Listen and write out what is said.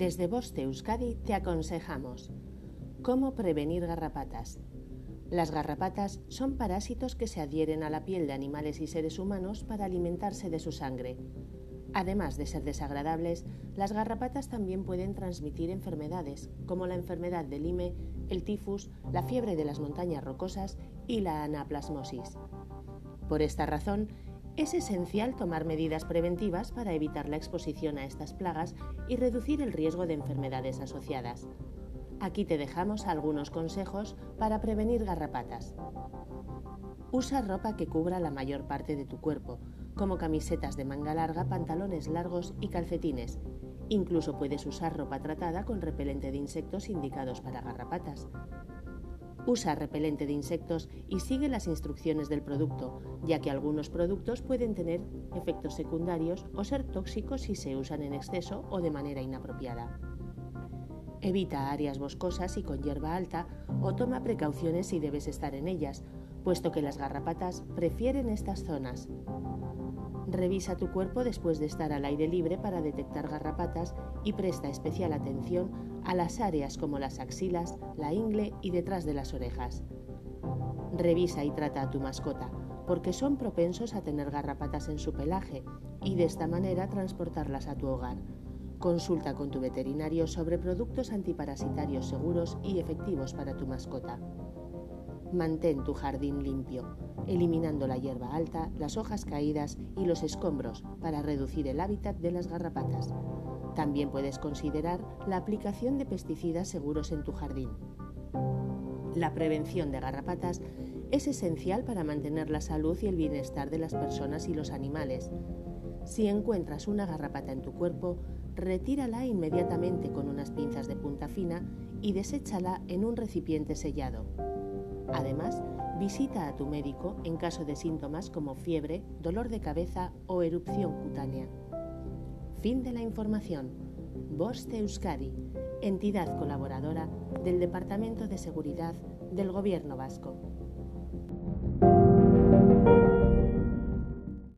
Desde Boste Euskadi te aconsejamos cómo prevenir garrapatas. Las garrapatas son parásitos que se adhieren a la piel de animales y seres humanos para alimentarse de su sangre. Además de ser desagradables, las garrapatas también pueden transmitir enfermedades como la enfermedad de Lyme, el tifus, la fiebre de las montañas rocosas y la anaplasmosis. Por esta razón, es esencial tomar medidas preventivas para evitar la exposición a estas plagas y reducir el riesgo de enfermedades asociadas. Aquí te dejamos algunos consejos para prevenir garrapatas. Usa ropa que cubra la mayor parte de tu cuerpo, como camisetas de manga larga, pantalones largos y calcetines. Incluso puedes usar ropa tratada con repelente de insectos indicados para garrapatas. Usa repelente de insectos y sigue las instrucciones del producto, ya que algunos productos pueden tener efectos secundarios o ser tóxicos si se usan en exceso o de manera inapropiada. Evita áreas boscosas y con hierba alta o toma precauciones si debes estar en ellas, puesto que las garrapatas prefieren estas zonas. Revisa tu cuerpo después de estar al aire libre para detectar garrapatas y presta especial atención a las áreas como las axilas, la ingle y detrás de las orejas. Revisa y trata a tu mascota, porque son propensos a tener garrapatas en su pelaje y de esta manera transportarlas a tu hogar. Consulta con tu veterinario sobre productos antiparasitarios seguros y efectivos para tu mascota. Mantén tu jardín limpio, eliminando la hierba alta, las hojas caídas y los escombros para reducir el hábitat de las garrapatas. También puedes considerar la aplicación de pesticidas seguros en tu jardín. La prevención de garrapatas es esencial para mantener la salud y el bienestar de las personas y los animales. Si encuentras una garrapata en tu cuerpo, retírala inmediatamente con unas pinzas de punta fina y deséchala en un recipiente sellado. Además, visita a tu médico en caso de síntomas como fiebre, dolor de cabeza o erupción cutánea. Fin de la información. Boste Euskadi, entidad colaboradora del Departamento de Seguridad del Gobierno Vasco.